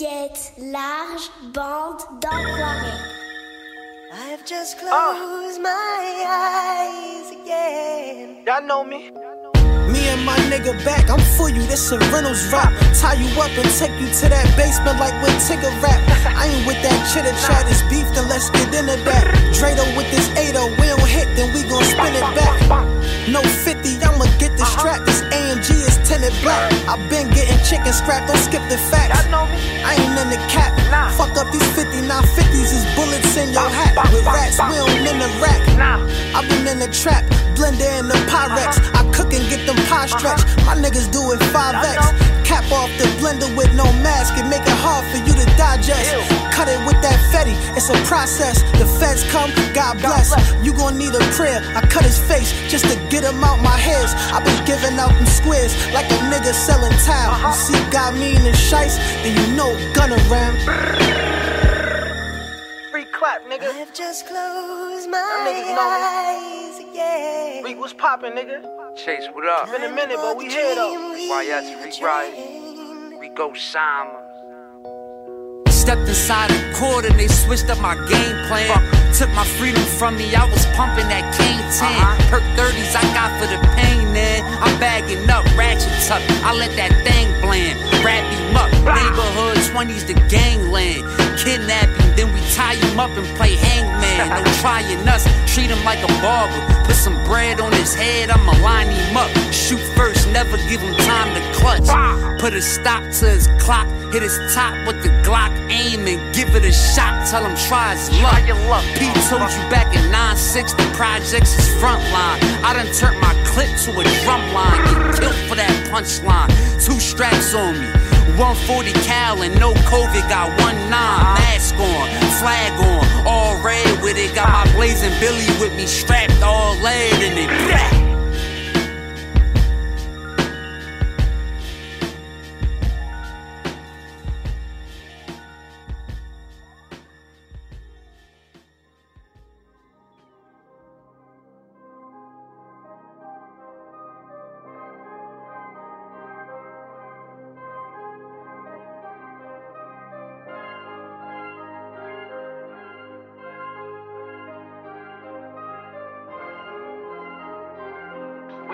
Skate large, bande d'enfoirés. I've just closed my eyes again. Y'all know me. Me and my nigga back, I'm for you, this a Reynolds rap. Tie you up and take you to that basement like with Tigger rap. I ain't with that chitter chat, it's beef, then let's get into that. Drado with this 8 we don't hit, then we gon' spin it back. No 50, I'ma get this strap, AMG is tinted black. i been getting chicken scrap, don't skip the facts. Y'all know me. I ain't in the cap. Fuck up these 59 50s is bullets in your hat. With rats, we don't in the rack. I been in the trap, blender in the Pyrex. Uh-huh. I cook and get them pie stretch. Uh-huh. My niggas do it 5x. Cap off the blender with no mask and make it hard for you to digest. Cut it with that fetty, it's a process. The feds come, God bless. You gon' need a prayer. I cut his face just to get him out my hairs. I been giving out them squares like a nigga selling tile. Uh-huh. You see, got me in the shice, then you know gun around. Free clap, nigga. I've just closed my eyes again. Reek, what's poppin', nigga? Chase, what up? Been a minute, but we here though. YS rewrite. Reek Osama. Stepped inside the court and they switched up my game plan. Took my freedom from me, I was pumping that cane 10. Uh-huh. Perk 30s, I got for the pain, man. I'm bagging up, ratchet tuck. I let that thing blend. Wrap him up. Neighborhood 20s, the gangland. Kidnap him, then we tie him up and play hangman. No trying us, treat him like a barber. Put some bread on his head, I'ma line him up. Shoot first, never give him time to clutch. Put a stop to his clock, hit his top with the Glock, aim and give it a shot. Tell him try his luck. Try your luck. Pete told you back in 9-6, the projects is frontline. I done turned my clip to a drum line. Get killed for that punchline. Two straps on me. 140 cal and no COVID, got one nine. Uh-huh. Mask on, flag on, all red with it. Got my blazing Billy with me, strapped all lead in it.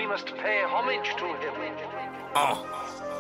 We must pay homage to him. Uh.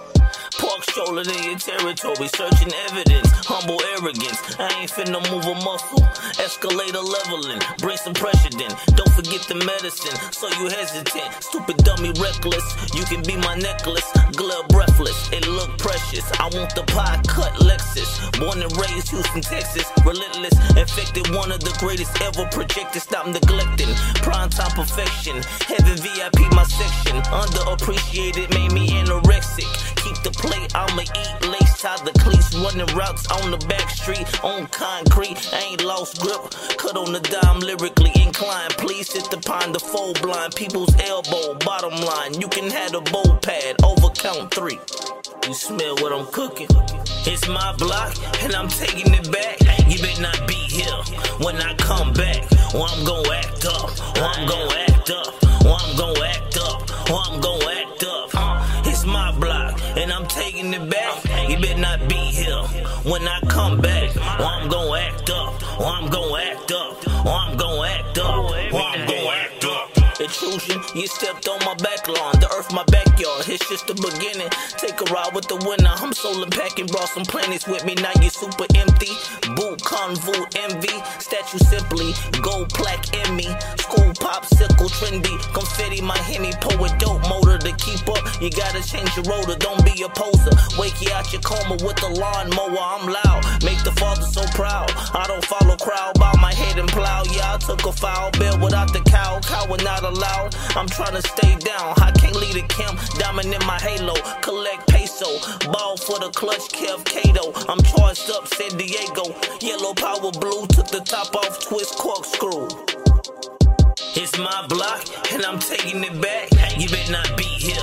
Pork strolling in your territory, searching evidence, humble arrogance. I ain't finna move a muscle. Escalator leveling, bring some pressure then. Don't forget the medicine, so you hesitant. Stupid dummy reckless, you can be my necklace. Glove breathless, it look precious. I want the pie cut Lexus. Born and raised Houston, Texas. Relentless, infected, one of the greatest ever projected. Stop neglecting, prime time perfection. Heaven VIP my section. Underappreciated, made me anorexic. Keep the plate, I'ma eat lace tie the cleats, running routes on the back street, on concrete. Ain't lost grip, cut on the dime, lyrically inclined. Please sit pine, the full blind, people's elbow. Bottom line, you can have a bow pad, over count three. You smell what I'm cooking. It's my block, and I'm taking it back. You better not be here when I come back. Or I'm gon' act up, or I'm gon' you stepped on my back lawn, the earth my backyard. It's just the beginning. Take a ride with the winner. I'm solar packing, brought some planets with me. Now you super empty. Boot, convo, envy. Statue simply, gold plaque in me. School popsicle, trendy. Confetti, my henny, poet, dope up. You gotta change your rotor, don't be a poser. Wake you out your coma with the lawnmower. I'm loud, make the father so proud. I don't follow crowd, bow my head and plow. Yeah, I took a foul bill without the cow. Cow not allowed. I'm trying to stay down. I can't lead a camp, diamond in my halo. Collect peso, ball for the clutch, Kev Cato. I'm charged up, San Diego. Yellow power blue, took the top off, twist corkscrew. It's my block, and I'm taking it back. You better not be here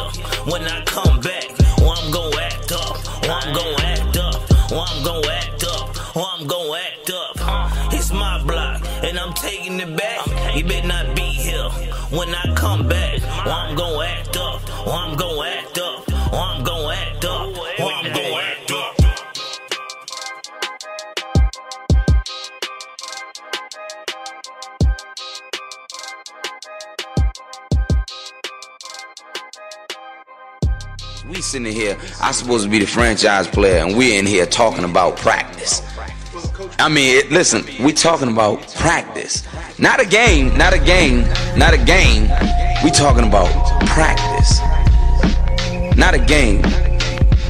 when I come back. Or I'm gon' act up, or I'm gon' act up, or I'm gon' act up, or I'm gon' act up. It's my block, and I'm taking it back. You better not be here when I come back. Or I'm gon' act up, or I'm gon' act up, or I'm gon' act sitting here, I supposed to be the franchise player, and we're in here talking about practice. I mean, listen, we talking about practice, not a game, not a game, not a game. We talking about practice, not a game,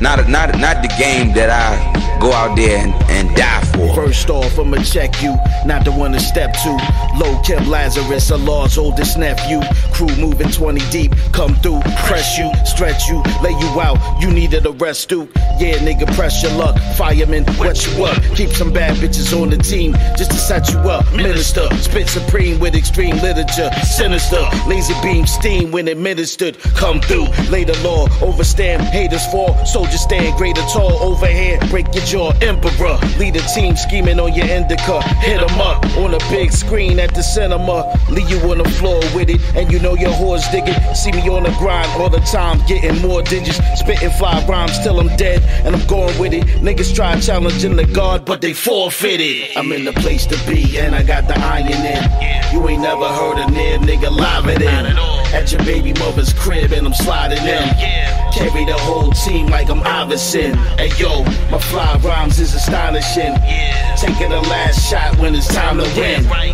not a, not not the game that I go out there and, and die for. First off, I'ma check you, not the one to step to. Low Kim Lazarus, a law's oldest nephew. Crew moving 20 deep, come through, press you, stretch you, lay you out. You needed a rest, Duke. Yeah, nigga, press your luck. Fireman, wet you up. Keep some bad bitches on the team just to set you up. Minister, spit supreme with extreme literature. Sinister, laser beam steam when administered. Come through, lay the law, overstand, haters fall. Soldiers stand greater tall, overhead, break your jaw. Emperor, lead a team scheming on your indica. Hit 'em up on a big screen at the cinema. Leave you on the floor with it, and you know your whores dig it. See me on the grind all the time, getting more digits. Spitting fly rhymes till I'm dead, and I'm going with it. Niggas try challenging the guard, but they forfeited. I'm in the place to be, and I got the iron in. You ain't never heard a near nigga live it in. At your baby mother's crib, and I'm sliding in. Carry the whole team like I'm Iverson. Hey yo, my fly rhymes is astonishing. Yeah. Taking the last shot when it's time to win. right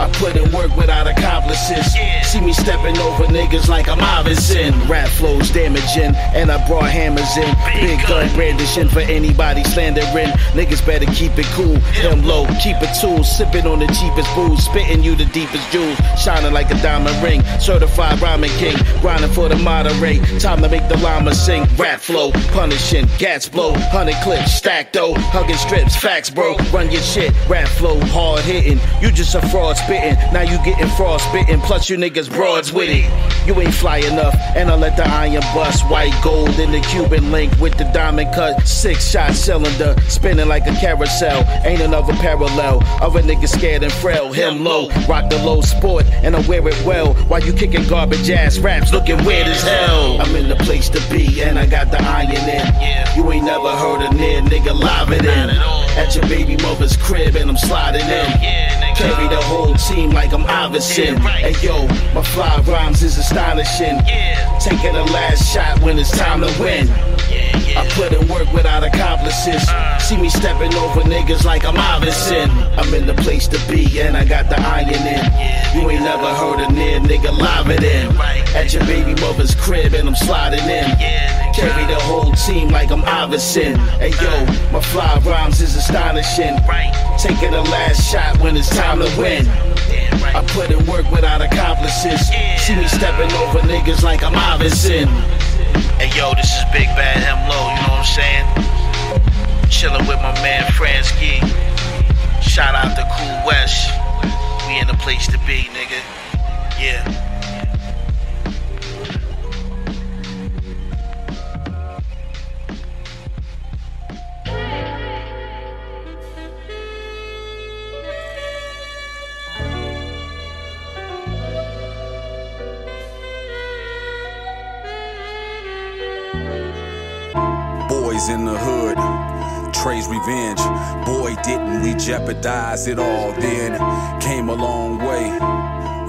I put in work without accomplices. See me stepping over niggas like I'm Iverson. Rap flows damaging, and I brought hammers in. Big gun brandishing for anybody slandering. Niggas better keep it cool, Him Lo, keep it tool. Sipping on the cheapest booze, spitting you the deepest jewels. Shining like a diamond ring, certified rhyming king. Grinding for the moderate, time to make the llama sing. Rap flow, punishing, gats blow, hundred clips, stack though. Hugging strips, facts bro, run your shit. Rap flow, hard hitting. You just a fraud spitting, now you getting spitting. Plus you niggas broads with it. You ain't fly enough, and I let the iron bust. White gold in the Cuban link with the diamond cut. Six shot cylinder, spinning like a carousel. Ain't another parallel. Other niggas scared and frail. Him Lo, rock the low sport, and I wear it well. While you kicking garbage ass raps, looking weird as hell. I'm in the place to be, and I got the iron in. You ain't never heard a near nigga live it in. At your baby mother's crib, and I'm sliding in. Carry the whole team like I'm Iverson. Hey yo, my fly rhymes is astonishing. Taking the last shot when it's time to win. I put in work without accomplices. See me stepping over niggas like I'm Iverson. I'm in the place to be, and I got the iron in. You ain't never heard a near nigga live it in. At your baby mother's crib, and I'm sliding in. Carry the whole team like I'm Iverson. Hey yo, my fly rhymes is astonishing. Taking the last shot when it's time to win. I put in work without accomplices. See me stepping over niggas like I'm Iverson. Hey yo, this is Big Bad Him Lo, you know what I'm saying? Chilling with my man Fransky. Shout out to Cool West. We in the place to be, nigga. Yeah. In the hood, Trey's revenge. Boy, didn't we jeopardize it all then? Came a long way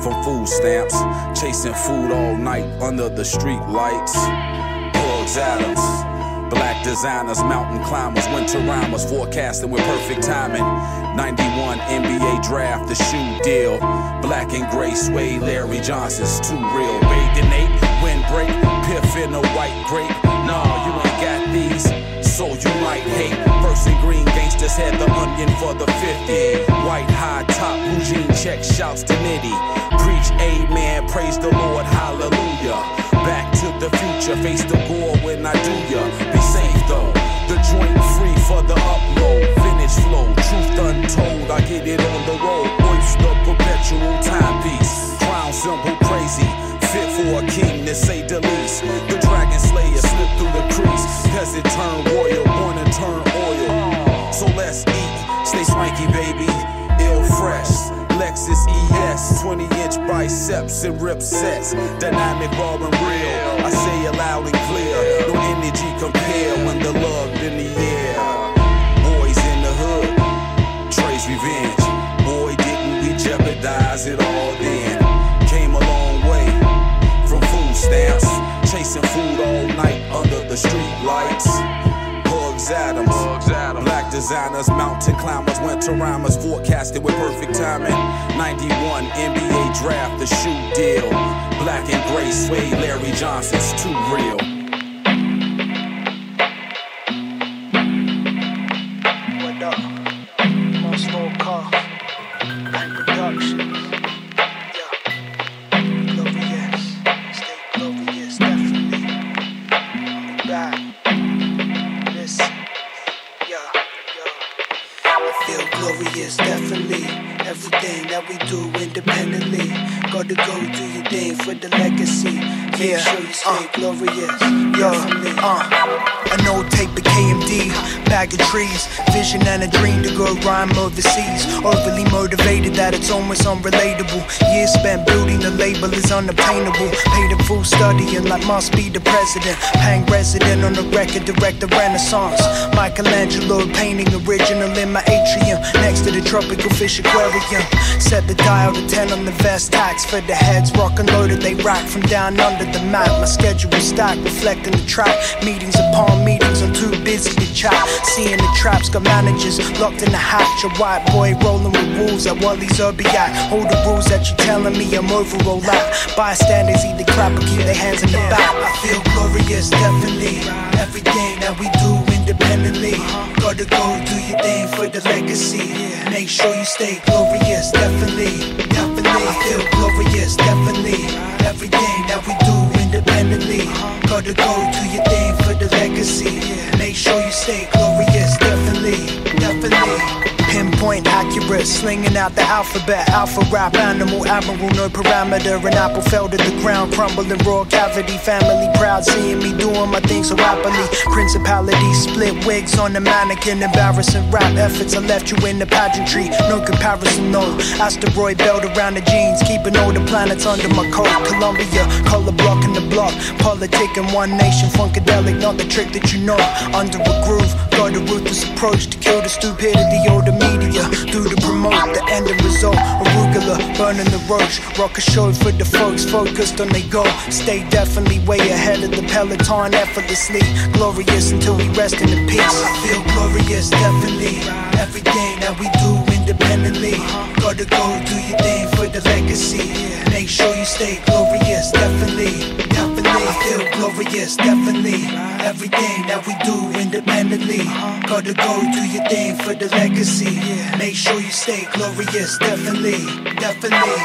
from food stamps, chasing food all night under the street lights. Adams, black designers, mountain climbers, winter rhymers, forecasting with perfect timing. 91 NBA draft, the shoe deal. Black and gray suede, Larry Johnson's too real. Bathed in eight, windbreak, piff in a white grape. Nah, you ain't these, so you might hate. First and green gangsters had the onion for the 50. White high top, jean check, shouts to Nitty. Preach amen, praise the Lord, hallelujah. Back to the future, face the gore when I do ya. Be safe though, the joint free for the upload. Finish flow, truth untold, I get it on the road. Oyster, perpetual timepiece. Crown symbol crazy, fit for a king biceps and rip sets. Dynamic, raw and real. I say it loud and clear. No energy compare when the love in the air. Boys in the hood, Trey's revenge. Boy, didn't we jeopardize it all then? Came a long way from food stamps, chasing food all night under the Adams. Black designers, mountain climbers, winter rhymers, forecasted with perfect timing. 91 NBA draft, the shoe deal. Black and gray suede, Larry Johnson's too real. Glorious, definitely. Everything that we do independently. Gotta go do your thing for the legacy. Make sure you stay glorious. Definitely. Uh, an old tape of KMD, bag of trees, vision and a dream to go rhyme overseas. Overly motivated that it's almost unrelatable. Years spent building the label is unobtainable. Paid a full studying like must be the president. Pang resident on the record, direct the renaissance. Michelangelo painting original in my atrium next to the tropical fish aquarium. Set the dial to 10 on the vest tax for the heads. Rock and loaded, they rock from down under the map. My schedule stacked, reflecting the track. Meetings upon meetings, I'm too busy to chat. Seeing the traps, got managers locked in the hatch. A white boy rolling with wolves at Wally's Urbiac. All the rules that you telling me I'm overall at. Bystanders either clap or keep their hands in the back. I feel glorious, definitely. Everything that we do independently. Gotta go do your thing for the legacy. Make sure you stay glorious, definitely. Definitely, I feel glorious, definitely. Everything that we do independently. Gotta go do your thing for the legacy. Make sure you stay glorious, slinging out the alphabet. Alpha rap, animal, admiral, no parameter. An apple fell to the ground, crumbling raw cavity. Family proud, seeing me doing my thing so happily. Principality, split wigs on the mannequin. Embarrassing rap efforts, I left you in the pageantry. No comparison, no. Asteroid belt around the jeans, keeping all the planets under my coat. Columbia, color blocking the block. Politic in one nation, funkadelic, not the trick that you know. Under a groove, got a ruthless approach to kill the stupidity of the media. Do to promote the end result. Arugula, burning the roach. Rock a show for the folks focused on they goal. Stay definitely way ahead of the peloton, effortlessly. Glorious until we rest in the peace. I feel glorious, definitely. Everything that we do independently. Gotta go do your thing for the legacy. Make sure you stay glorious, definitely. Definitely, I feel glorious, definitely. Everything that we do independently. Gotta go do your thing for the legacy. Make sure you stay glorious, definitely. Definitely.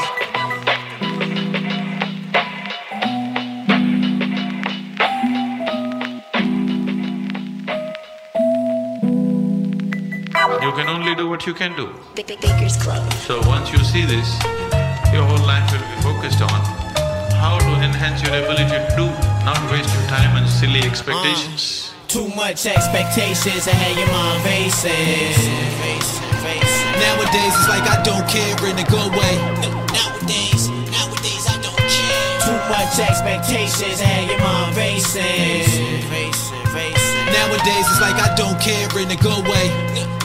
You can only do what you can do. Big, big Baker's Club. So once you see this, your whole life will be focused on how to enhance your ability to do, not waste your time on silly expectations. Uh, too much expectations and had your mind racing. Nowadays it's like I don't care in a good way. Nowadays, nowadays I don't care. Too much expectations and your mind racing. Nowadays it's like I don't care in a good way.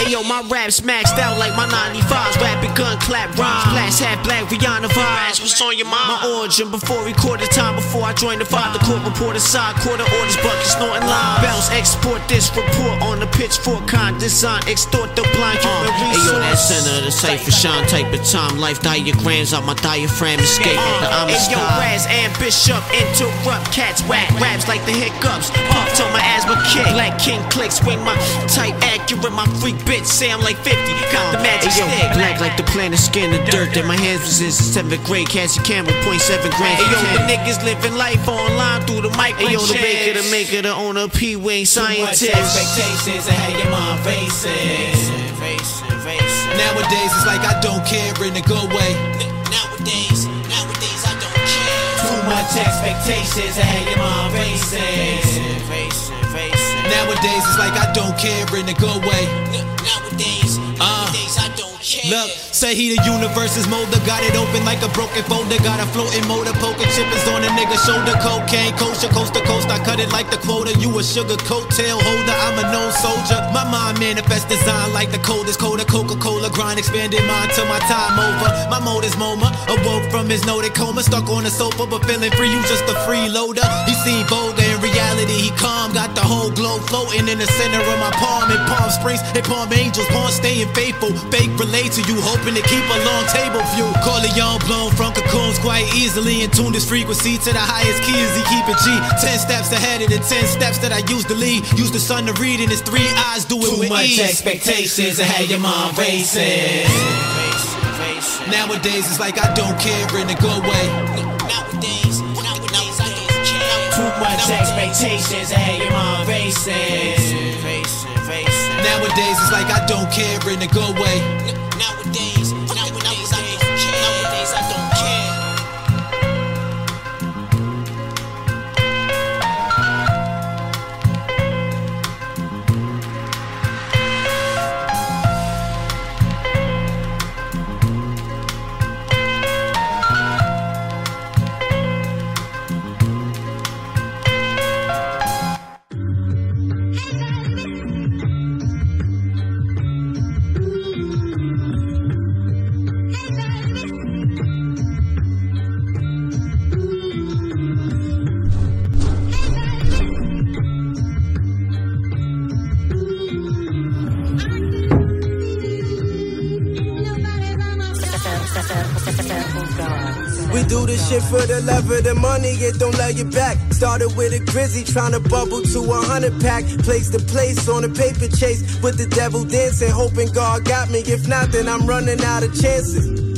Nowadays, nowadays I don't care. Hey yo, my rap's maxed out like my 95s. Rapping gun clap rhymes. Splash hat black Rihanna vibes. What's on your mind? My origin before recorded time before I joined the five. The court reporter side, quarter orders, buckets, snorting line. Bounce, export this report on the pitchfork kind design. Extort the blind human uh, Hey resource. yo, that center of the cipher shine type of time. Life diagrams out my diaphragm escape. Uh, the I'm a Hey yo, star. Raz and Bishop interrupt cats whack raps like the hiccups. Puffed on my asthma kick. Black King click, swing my type accurate. My freak bitch say I'm like 50. Got the magic Hey yo, stick. black like the planet skin the dirt that my hands was in since seventh grade. Cassie Campbell, point seven grams. Hey yo, the niggas living life online through the micro. Hey yo, the maker, the maker, the owner, P Wing, scientist. expectations and had your mind racing. Nowadays it's like I don't care in a good way. Nowadays, nowadays I don't care. Too much expectations and had your mind racing. Nowadays it's like I don't care in a good way. Nowadays, uh, nowadays I don't care. Look, say he the universe's molder, got it open like a broken folder. Got a floating motor, poker chippers on a nigga shoulder. Cocaine, kosher, coast to coast. I cut it like the quota. You a sugar coattail holder, I'm a known soldier. My mind manifest design like the coldest coda. Coca-Cola grind, expanded mind till my time over. My mode is MoMA, awoke from his noted coma. Stuck on the sofa, but feeling free, you just a freeloader. He seen vulgar in reality. Reality. He calm, got the whole globe floating in the center of my palm. In Palm Springs, in Palm Angels, Palm staying faithful. Fake relate to you, hoping to keep a long table view. Corleone blown from cocoons quite easily and tune his frequency to the highest key as he keep it G. Ten steps ahead of the ten steps that I used to lead. Use the sun to read in his three eyes, do it Too with much ease. expectations and had your mind racing. Nowadays it's like I don't care in a good way. Much expectations and your mind racing. Nowadays it's like I don't care in a good way. The love of the money, it don't let you back. Started with a grizzy, trying to bubble to a hundred pack. Place to place on a paper chase with the devil dancing, hoping God got me. If not, then I'm running out of chances.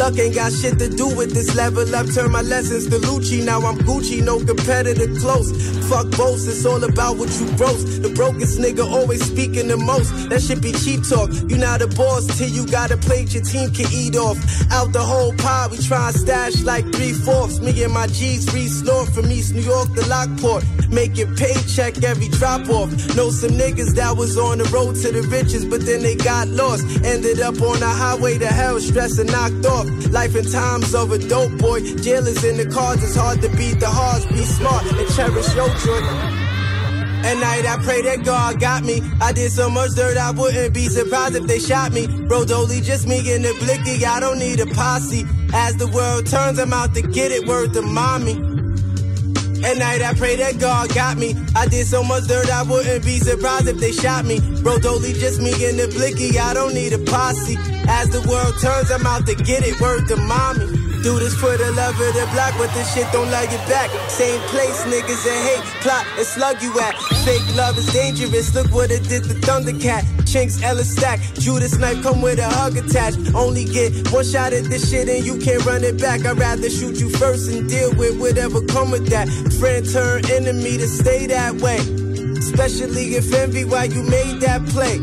Luck ain't got shit to do with this level up. Turn my lessons to Lucci. Now I'm Gucci, no competitor close. Fuck boast, it's all about what you gross. The brokest nigga always speaking the most. That shit be cheap talk. You not a boss till you got a plate your team can eat off. Out the whole pie, we try and stash like three fourths. Me and my G's snort from East New York to Lockport. Making paycheck every drop off. Know some niggas that was on the road to the riches, but then they got lost. Ended up on the highway to hell, stressed and knocked off. Life and times of a dope boy. Jailers in the cards, it's hard to beat the hearts. Be smart and cherish your joy. At night I pray that God got me. I did so much dirt I wouldn't be surprised if they shot me. Bro, Dolly, just me in the blicky. I don't need a posse. As the world turns, I'm out to get it. Word to mommy. At night I pray that God got me. I did so much dirt I wouldn't be surprised if they shot me. Bro, Dolly, just me in the blicky. I don't need a posse. As the world turns, I'm out to get it. Word to mommy. Do this for the love of the block, but this shit don't love you back. Same place, niggas that hate, plot and slug you at. Fake love is dangerous. Look what it did to Thundercat. Chinks, Ellis Stack. Judas knife come with a hug attached. Only get one shot at this shit and you can't run it back. I'd rather shoot you first and deal with whatever come with that. Friend turn enemy to stay that way. Especially if envy why you made that play.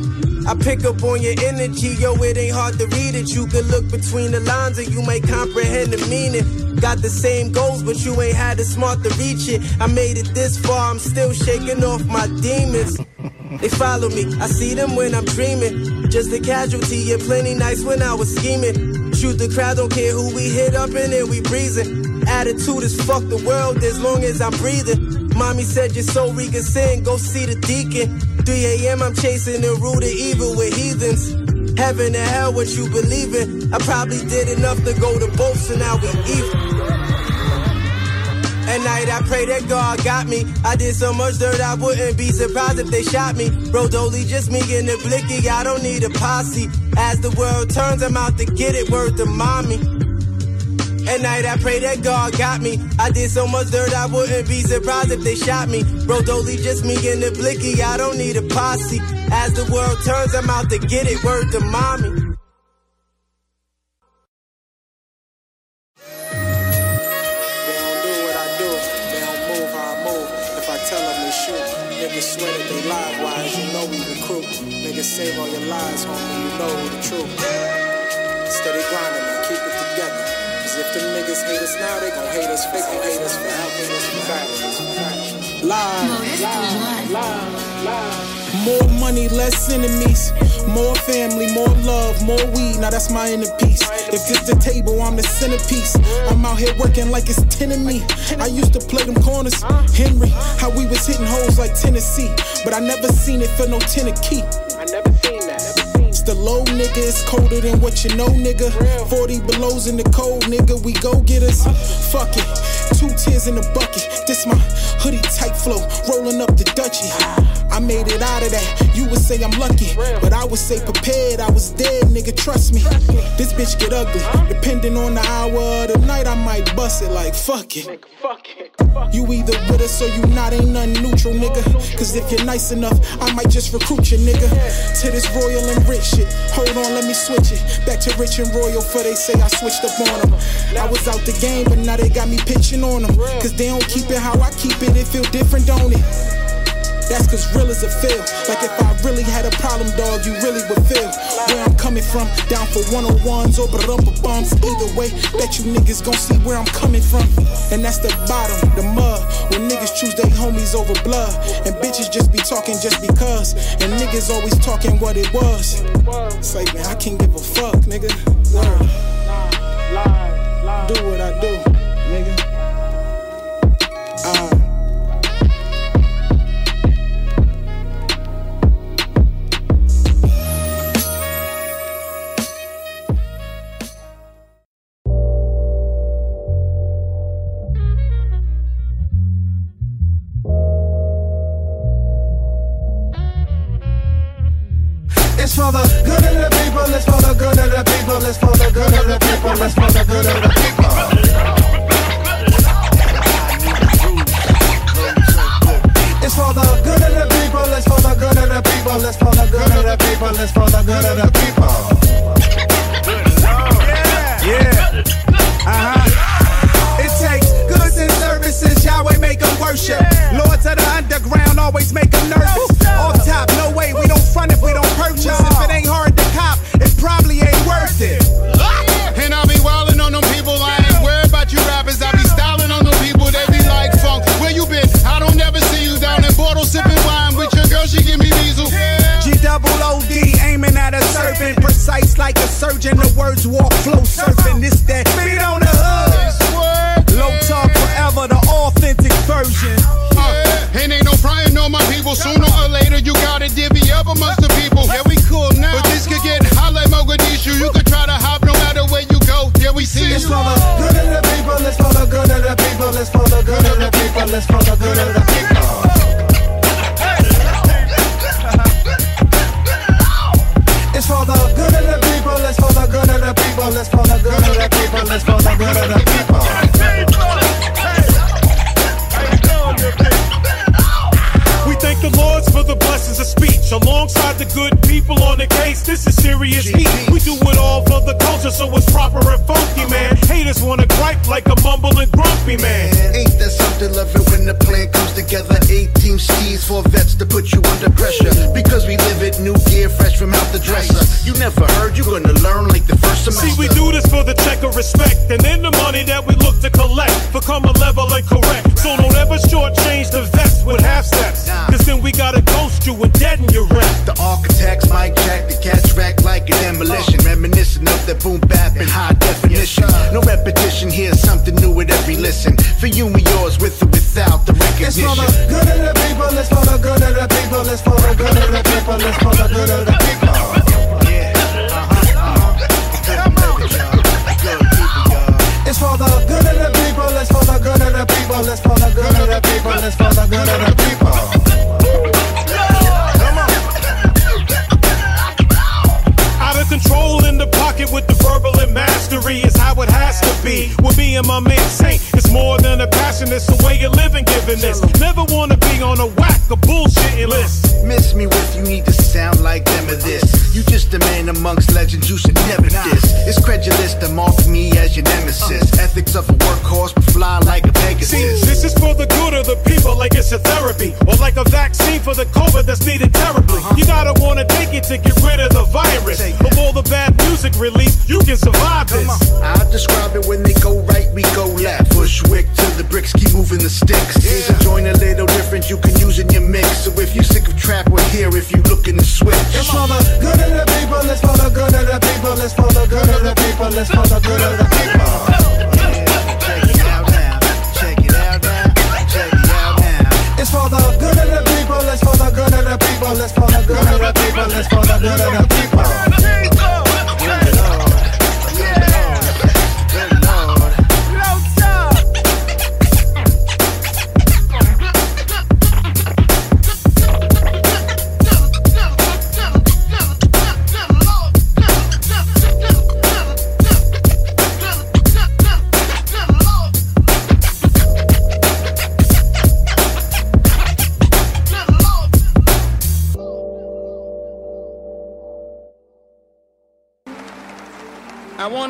I pick up on your energy, yo, it ain't hard to read it. You can look between the lines and you might comprehend the meaning. Got the same goals, but you ain't had the smart to reach it. I made it this far, I'm still shaking off my demons. They follow me, I see them when I'm dreaming. Just a casualty, and plenty nights when I was scheming. Shoot the crowd, don't care who we hit up and then we breezing. Attitude is fuck the world as long as I'm breathing. Mommy said you're so we can sin, go see the deacon. 3 a.m. I'm chasing the root of evil with heathens. Heaven and hell, what you believe in. I probably did enough to go to both, so now we even. At night I pray that God got me. I did so much dirt I wouldn't be surprised if they shot me. Bro, Dolly, just me and the blicky. I don't need a posse. As the world turns, I'm out to get it. Word to mommy. At night I pray that God got me. I did so much dirt I wouldn't be surprised if they shot me. Bro, Dolly, just me and the blicky. I don't need a posse. As the world turns, I'm out to get it. Word to mommy. They don't do what I do, they don't move how I move. If I tell them to shoot, niggas swear that they live wise, you know we recruit. Niggas save all your lies, homie, you know the truth. Steady grinding, us now, they gon' hate us fake, gon' hate us forever. Hate us forever. Live, live, live, live. More money, less enemies. More family, more love, more weed. Now that's my inner peace. If this the table, I'm the centerpiece. I'm out here working like it's 10 of me. I used to play them corners. Henry, how we was hitting holes like Tennessee. But I never seen it for no tenor key. The low, nigga. It's colder than what you know, nigga. 40 belows in the cold, nigga. We go getters. Fuck it. Two tears in the bucket. This my hoodie tight flow. Rolling up the Dutchie. I made it out of that. You would say I'm lucky, but I would say prepared. I was dead, nigga. Trust me. This bitch get ugly. Depending on the hour of the night, I might bust it like fuck it. You either with us or you not, ain't nothing neutral, nigga. Cause if you're nice enough, I might just recruit you, nigga. To this royal and rich shit. Hold on, let me switch it. Back to rich and royal, for they say I switched up on them. I was out the game, but now they got me pitching on them. Cause they don't keep it how I keep it, it feel different, don't it? That's cause real is a feel. Like if I really had a problem, dog, you really would feel where I'm coming from. Down for one on ones or rumpa bums. Either way, bet you niggas gon' see where I'm coming from. And that's the bottom, the mud. When niggas choose they homies over blood. And bitches just be talking just because. And niggas always talking what it was. It's like, man, I can't give a fuck, nigga. Word. Do what I do, nigga. People, it's for the good of the people, it's for the good of the people. It's for the good of the people, it's for the good of the people, it's for the good of the people, it's for the good of the like a surgeon. The words walk flow surfing. This that beat on the hood. Low talk forever, the authentic version. Uh, and ain't no frying on my people. Sooner or later, you gotta divvy up amongst the people. Yeah, we cool now. But this could get hot like Mogadishu. You could try to hop no matter where you go. Yeah, we see It's you. for the good of the people, it's for the good of the people, it's for the good of the people, it's for the good of the people. The for the good of the people. We thank the Lords for the blessings of speech. Alongside the good people on the case, this is serious heat. We do it all for the culture, so it's proper and funky, man. Haters wanna gripe like a mumbling grumpy man. Ain't that something? Love it when the plan comes together. 18 skis for vets to put you under pressure. Because we live it, new gear, fresh from out the dresser. You never heard, you're gonna learn like the first semester. See, we do this for the check of respect, and then the money that we look to collect become a level and correct. So don't ever shortchange the vets with half steps, cause then we gotta ghost you and deaden your rep. The architects mic check, the cats rack like an demolition. Uh. Reminiscent of that boom bap in high definition. No repetition, here's something new with every listen. For you be. With me and my man Saint, it's more than a passion, it's a way of living, giving this. Never wanna be on a whack or bullshitting list. Miss me with you need to sound like them or this. You just a man amongst legends, you should never diss. It's credulous to mark me as your nemesis. Uh. Ethics of a workhorse, but fly like a See, Pegasus. this is for the good of the people, like it's a therapy, or like a vaccine for the COVID that's needed terribly. Uh-huh. You gotta wanna take it to get rid of the virus. Of all the bad music released, you can survive this. I describe it when they go right, we go left. Bushwick to the bricks, keep moving the sticks. Here's a joint a little different, you can use in your mix. So if you're sick of trap, we're here if you looking to switch. It's for the good of the people, it's for the good of the people, it's for the good of the people, it's for the good of the people. Shake it down, shake it out now, shake it out now. It's for the good of the people, it's for the good of the people, it's for the good of the people, it's for the good of the people.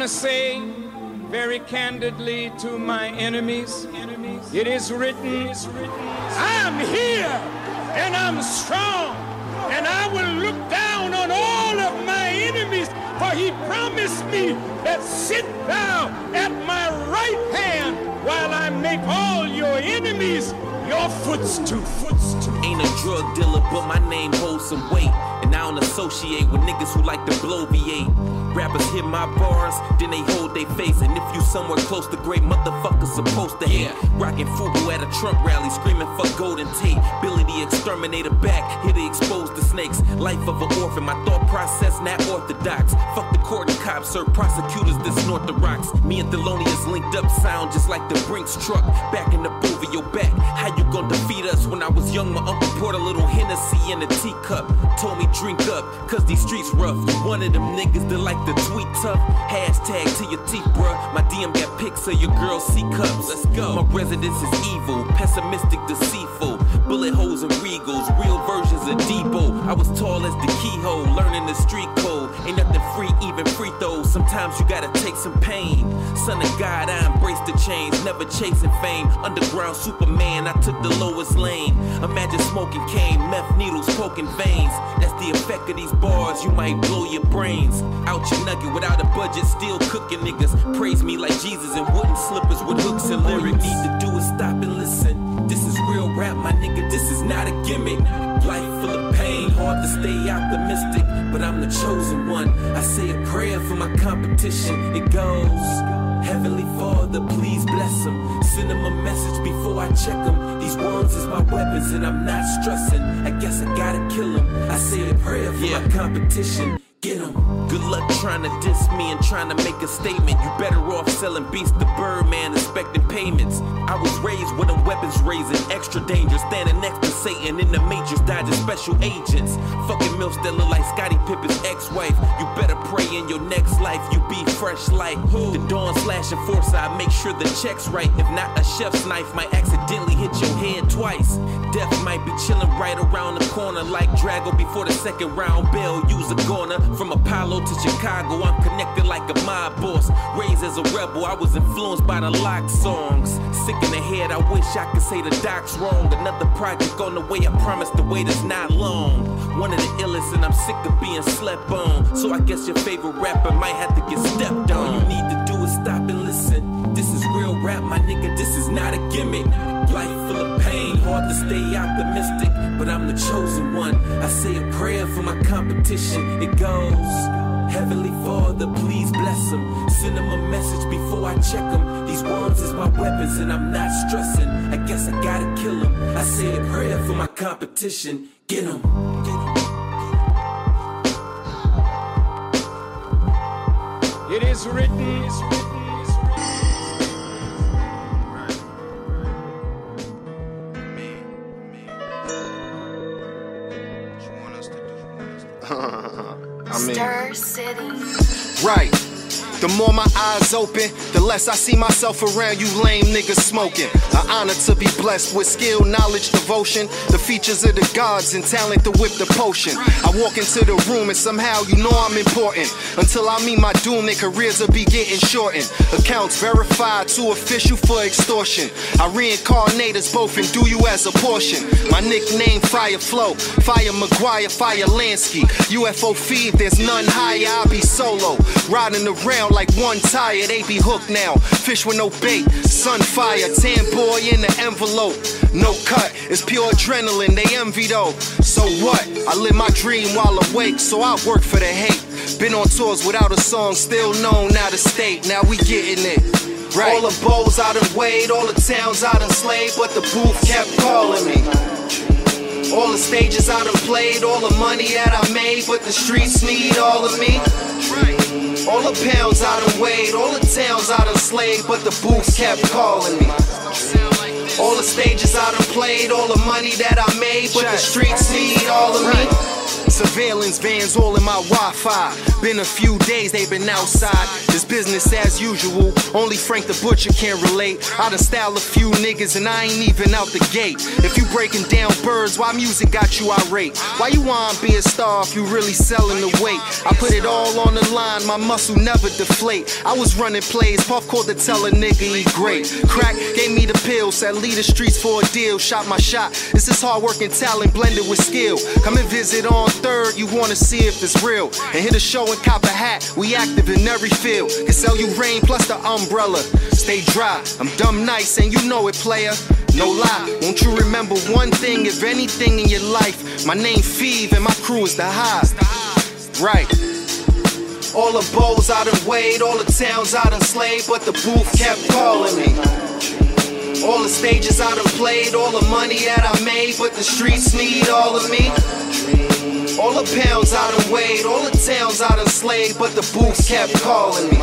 To say very candidly to my enemies, it is written, I am here and I'm strong and I will look down on all of my enemies for he promised me that sit thou at my right hand while I make all your enemies your footstool. footstool. Ain't a drug dealer, but my name holds some weight. And I don't associate with niggas who like to bloviate. Rappers hit my bars, then they hold their face. And if you somewhere close to great motherfuckers supposed to hate. Rockin' Fubu at a Trump rally, screaming for golden tape. Billy the exterminator back, here to expose the snakes. Life of an orphan, my thought process not orthodox. Fuck the court and cops, serve prosecutors that snort the rocks. Me and Thelonious linked up sound just like the Brinks truck. Back in the teacup. Told me drink up, cause these streets rough. You one of them niggas that like to tweet tough. Hashtag to your teeth, bruh. My DM got pics of your girl C cups. Let's go. My residence is evil, pessimistic, deceitful. Bullet holes and regals, real versions of Debo. I was tall as the keyhole, learning the street code. Ain't nothing free, even free throws. Sometimes you gotta take some pain. Son of God, I embrace the change, never chasing fame. Underground Superman, I took the lowest lane. Imagine smoking cane, meth needles poking veins. That's the effect of these bars, you might blow your brains. Out your nugget without a budget, still cooking niggas. Praise me like Jesus in wooden slippers with hooks and lyrics. All you need to do is stop rap, my nigga, this is not a gimmick. Life full of pain, hard to stay optimistic, but I'm the chosen one. I say a prayer for my competition. It goes. Heavenly Father, please bless them. Send them a message before I check them. These words is my weapons, and I'm not stressing. I guess I gotta kill them. I say a prayer for my competition. Get 'em. Good luck trying to diss me and trying to make a statement. You better off selling beats to Birdman, expecting payments. I was raised with them weapons raising extra danger. Standing next to Satan in the Matrix, dodging special agents. Fucking milfs that look like Scottie Pippen's ex-wife. You better pray in your next life you be fresh like the dawn slashing foresight. Make sure the check's right. If not, a chef's knife might accidentally hit your head twice. Death might be chilling right around the corner like Drago before the second round bell. Use a corner from Apollo to Chicago. I'm connected like a mob boss. Raised as a rebel, I was influenced by the lock songs. Sick in the head, I wish I could say the doc's wrong. Another project on the way, I promise the wait is not long. One of the illest, and I'm sick of being slept on. So I guess your favorite rapper might have to get stepped on. All you need to do is stop and listen. This is real rap, my nigga, this is not a gimmick. Life hard to stay optimistic, but I'm the chosen one. I say a prayer for my competition. It goes. Heavenly Father, please bless them. Send them a message before I check them. These words is my weapons, and I'm not stressing. I guess I gotta kill them. I say a prayer for my competition. Get them. It is written, it's written. City. right. The more my eyes open, the less I see myself around you lame niggas smoking. An honor to be blessed with skill, knowledge, devotion. The features of the gods and talent to whip the potion. I walk into the room and somehow you know I'm important. Until I meet my doom, their careers will be getting shortened. Accounts verified, too official for extortion. I reincarnate us both and do you as a portion. My nickname Fire Flow, Fire McGuire, Fire Lansky. UFO Fev, there's none higher, I'll be solo. Riding around like one tire, they be hooked now. Fish with no bait, sun fire, tan boy in the envelope. No cut, it's pure adrenaline, they envy though. So what? I live my dream while awake, so I work for the hate. Been on tours without a song, still known out of state, now we getting it. Right. All the bowls I done weighed, all the towns I done slayed, but the booth kept calling me. All the stages I done played, all the money that I made, but the streets need all of me. All the pounds I done weighed, all the towns I done slayed, but the booth kept calling me. All the stages I done played, all the money that I made, but the streets need all of me. Surveillance vans all in my Wi-Fi. Been a few days, they been outside. This business as usual. Only Frank the Butcher can relate. I done style a few niggas and I ain't even out the gate. If you breaking down birds, why music got you irate? Why you wanna be a star if you really selling the weight? I put it all on the line, my muscle never deflate. I was running plays, Puff called to tell a nigga he great. Crack gave me the pill, said lead the streets for a deal. Shot my shot. This is hard working talent blended with skill. Come and visit on third, you wanna see if it's real. And hit a show and cop a hat. We active in every field. Can sell you rain plus the umbrella. Stay dry. I'm dumb nice and you know it, player. No lie. Won't you remember one thing, if anything in your life? My name Fev and my crew is the high. Right. All the bowls I done weighed, all the towns I done slayed, but the booth kept calling me. All the stages I done played, all the money that I made, but the streets need all of me. All the pounds I done weighed, all the towns I done slayed, but the booth kept calling me.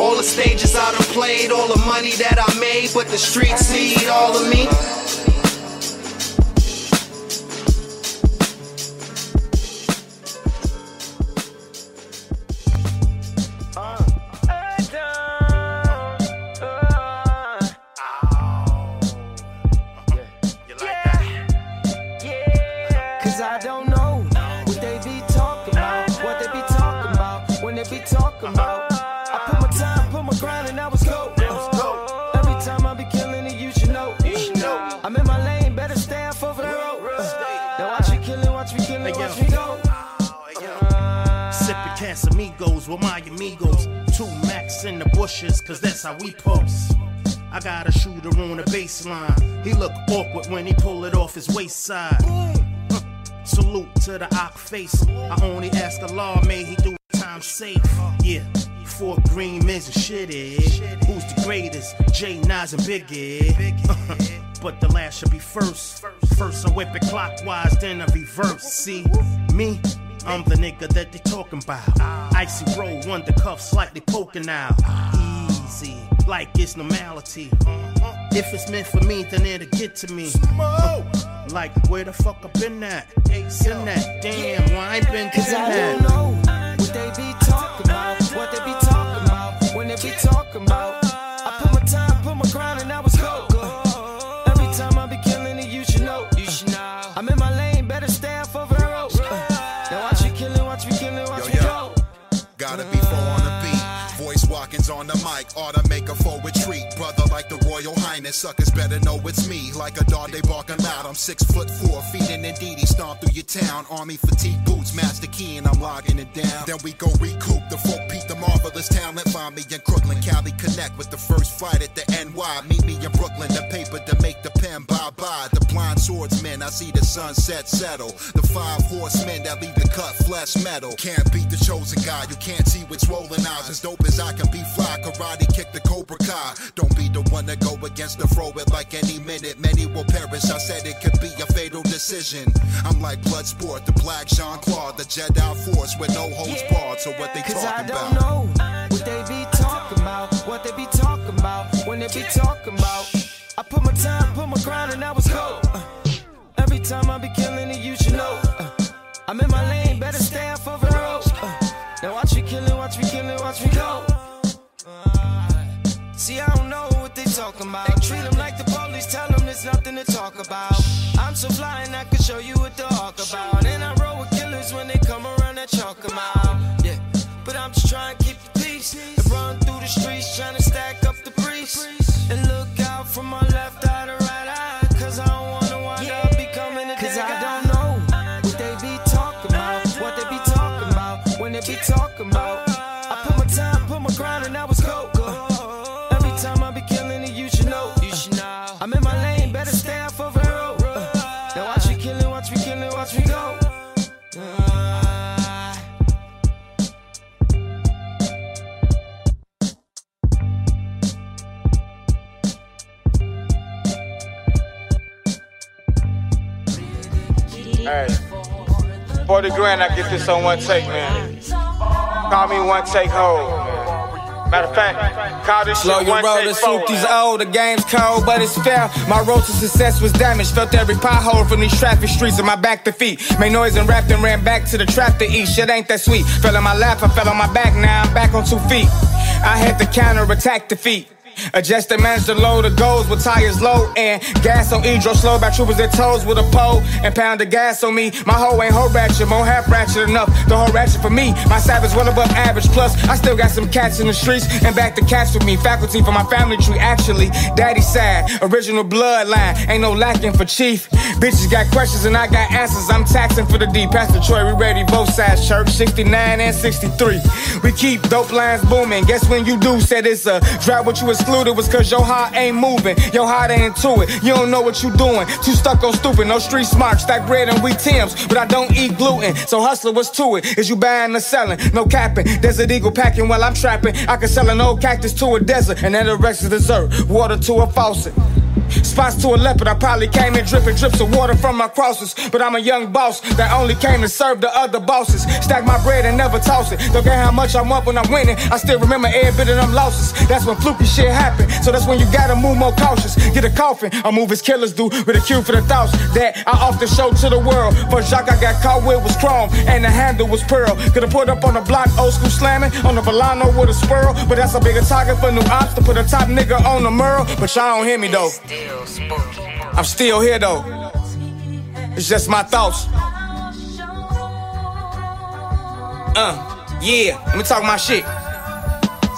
All the stages I done played, all the money that I made, but the streets need all of me. In the bushes, cause that's how we post. I got a shooter on the baseline. He look awkward when he pull it off his waist side. Hmm. Salute to the ock face. I only ask the law, may he do time safe. Yeah, four green men's and shitty. Who's the greatest? J Nas and Biggie. but the last should be first. First I whip it clockwise, then I reverse. See me? I'm the nigga that they talking about. Icy roll, wonder cuff slightly poking out. Easy, like it's normality. If it's meant for me, then it'll get to me. Like where the fuck I been at? In that damn, why I ain't been to Cause I don't know what they be Highness, suckers better know it's me. Like a dog, they barking loud. I'm six foot four, feeding and Didi, stomp through your town. Army fatigue boots, master key, and I'm logging it down. Then we go recoup the folk Pete, the marvelous talent. Find me in Crooklyn, Cali, connect with the first fight at the NY. Meet me in Brooklyn, the paper to make the pen bye bye. The blind swordsman, I see the sunset settle. The five horsemen that leave the cut flesh metal. Can't beat the chosen guy, you can't see with swollen eyes. As dope as I can be fly, karate kick the Cobra Kai. Don't be the one to go against the throw it like any minute. Many will perish. I said it could be a fatal decision. I'm like Bloodsport, the Black Jean Claude, the Jedi Force with no holds barred. So what they Cause I talking don't about? know what they be talking about, what they be talking about, when they be talking about. I put my time, put my grind, and I was go. Uh, every time I be killing it, you should know. Uh, I'm in my lane, talking about. They treat them like the police, tell them there's nothing to talk about. I'm so fly and I can show you what to talk about. And I roll with killers when they come around, I chalk them out. Yeah, but I'm just trying to keep the peace. And run through the streets, trying to Hey, 40 grand, I get this on one take, man. Call me one take hold. Matter of fact, call this Slow your one roll to forward. suit these old. The game's cold, but it's fair. My road to success was damaged. Felt every pothole from these traffic streets of my back to feet. Made noise and rapped and ran back to the trap to eat. Shit ain't that sweet. Fell on my lap, I fell on my back. Now I'm back on two feet. I had to counter attack defeat. Adjust and manage to load the goals with tires low and gas on E. Slow by troopers that toes with a pole and pound the gas on me. My hoe ain't hoe ratchet, more half ratchet enough. The whole ratchet for me. My savage well above average. Plus, I still got some cats in the streets and back the cats with me. Faculty for my family tree, actually. Daddy side, original bloodline. Ain't no lacking for chief. Bitches got questions and I got answers. I'm taxing for the D. Pastor Troy, we ready both sides. Church 69 and 63. We keep dope lines booming. Guess when you do, said it's a drought. What you excluded was cause your heart ain't moving. Your heart ain't into it. You don't know what you doing. Too stuck on stupid. No street smart. Stack bread and wheat Tim's. But I don't eat gluten. So hustler, what's to it? Is you buying or selling? No capping. Desert eagle packing while I'm trapping. I can sell an old cactus to a desert. And then the rest is dessert. Water to a faucet. Spots to a leopard, I probably came in dripping drips of water from my crosses. But I'm a young boss that only came to serve the other bosses. Stack my bread and never toss it. Don't care how much I'm up when I'm winning. I still remember every bit of them losses. That's when fluky shit happen. So that's when you gotta move more cautious. Get a coffin, I move as killers do. With a cue for the thoughts that I often show to the world. First Jacques I got caught with was chrome and the handle was pearl. Could've put up on the block, old school slamming on the Volano with a swirl. But that's a bigger target for new ops to put a top nigga on the mural. But y'all don't hear me though. I'm still here though. It's just my thoughts. Uh, yeah, let me talk my shit.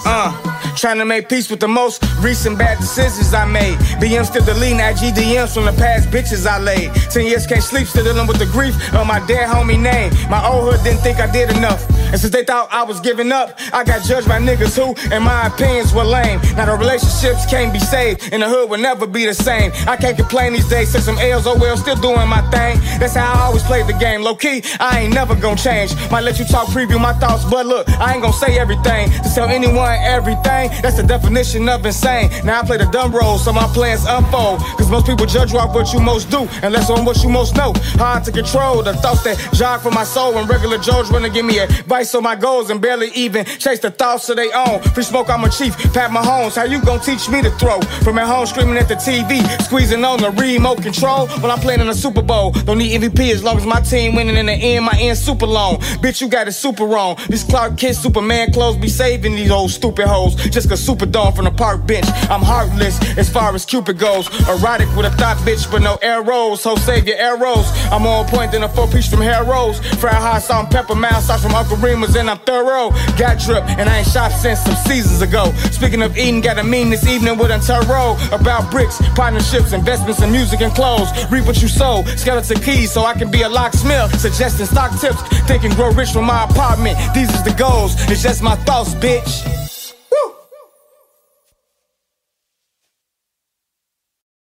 Uh, trying to make peace with the most recent bad decisions I made. BM still deleting at GDMs from the past bitches I laid. Ten years can't sleep, still dealing with the grief of my dead homie name. My old hood didn't think I did enough. And since they thought I was giving up, I got judged by niggas who, in my opinions, were lame. Now the relationships can't be saved, and the hood will never be the same. I can't complain these days, since some L's, oh well, still doing my thing. That's how I always played the game. Low key, I ain't never gonna change. Might let you talk, preview my thoughts, but look, I ain't gonna say everything. To tell anyone everything, that's the definition of insane. Now I play the dumb role, so my plans unfold. Cause most people judge you off what you most do, and less on what you most know. Hard to control the thoughts that jog for my soul when regular Joes wanna give me advice on my goals and barely even chase the thoughts of they own. Free smoke, I'm a chief. Pat Mahomes, how you gonna teach me to throw? From at home screaming at the TV, squeezing on the remote control when I'm playing in the Super Bowl. Don't need MVP as long as my team winning in the end, my end super long. Bitch, you got it super wrong. This Clark Kent Superman clothes be saving these old stupid hoes. Just cause Superdome from the park bench. I'm heartless as far as Cupid goes. Erotic with a thought bitch, but no arrows. Ho save your arrows. I'm on point than a four piece from Harold's. Fried hot salt and pepper, mild sauce from Uncle Remus, and I'm thorough. Got drip, and I ain't shot since some seasons ago. Speaking of eating, got a mean this evening with Antero about bricks, partnerships, investments in music and clothes. Reap what you sow, skeleton keys, so I can be a locksmith. Suggesting stock tips, thinking grow rich from my apartment. These is the goals, it's just my thoughts, bitch.